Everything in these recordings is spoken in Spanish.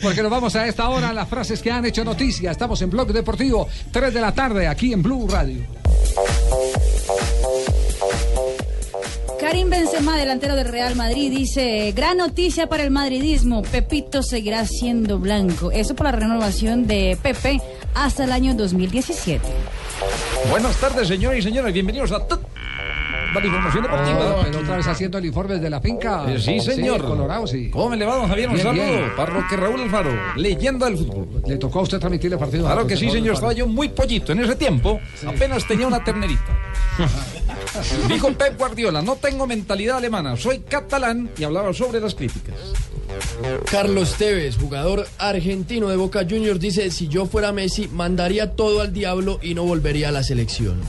porque nos vamos a esta hora a las frases que han hecho noticia. Estamos en Blog Deportivo, 3 de la tarde, aquí en Blue Radio. Karim Benzema, delantero del Real Madrid, dice, gran noticia para el madridismo, Pepito seguirá siendo blanco. Eso por la renovación de Pepe hasta el año 2017. Buenas tardes, señores y señores, bienvenidos a la información deportiva. Oh, pero otra vez haciendo el informe de la finca. Eh, sí, señor. Colorado, sí. ¿Cómo me le va, don Javier? Un saludo. Parroque Raúl Alfaro, leyenda del fútbol. Le tocó a usted transmitirle partido. Claro que sí, señor. Estaba yo muy pollito. En ese tiempo apenas tenía una ternerita. Dijo Pep Guardiola, no tengo mentalidad alemana, soy catalán y hablaba sobre las críticas. Carlos Tevez, jugador argentino de Boca Juniors, dice, si yo fuera Messi, mandaría todo al diablo y no volvería a la selección.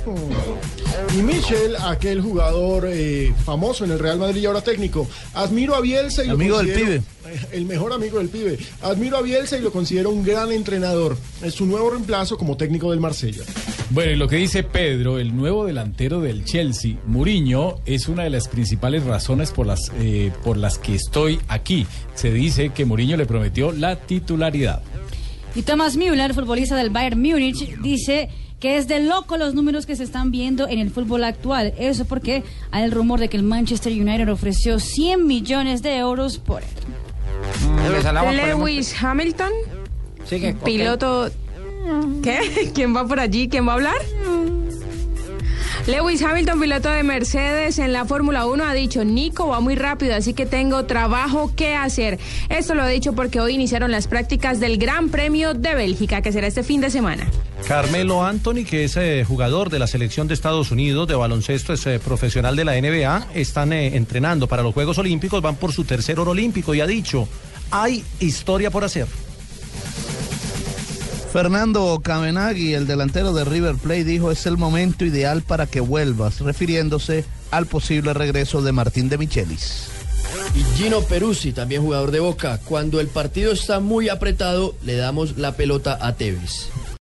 Y Michel, aquel jugador eh, famoso en el Real Madrid y ahora técnico, admiro a Bielsa y lo Amigo del considero- eh, El mejor amigo del pibe. Admiro a Bielsa y lo considero un gran entrenador. Es su nuevo reemplazo como técnico del Marsella. Bueno, y lo que dice Pedro, el nuevo delantero del Chelsea, Mourinho, es una de las principales razones por las, eh, por las que estoy aquí. Se dice que Mourinho le prometió la titularidad. Y Thomas Müller, futbolista del Bayern Múnich, dice que es de loco los números que se están viendo en el fútbol actual. Eso porque hay el rumor de que el Manchester United ofreció 100 millones de euros por él. Lewis Hamilton, piloto. ¿Qué? ¿Quién va por allí? ¿Quién va a hablar? Lewis Hamilton, piloto de Mercedes en la Fórmula 1, ha dicho, Nico va muy rápido, así que tengo trabajo que hacer. Esto lo ha dicho porque hoy iniciaron las prácticas del Gran Premio de Bélgica, que será este fin de semana. Carmelo Anthony, que es eh, jugador de la selección de Estados Unidos de baloncesto, es eh, profesional de la NBA, están eh, entrenando para los Juegos Olímpicos, van por su tercer oro olímpico y ha dicho, hay historia por hacer. Fernando Cabenagui, el delantero de River Plate, dijo es el momento ideal para que vuelvas, refiriéndose al posible regreso de Martín de Michelis. Y Gino Peruzzi, también jugador de Boca, cuando el partido está muy apretado, le damos la pelota a Tevez.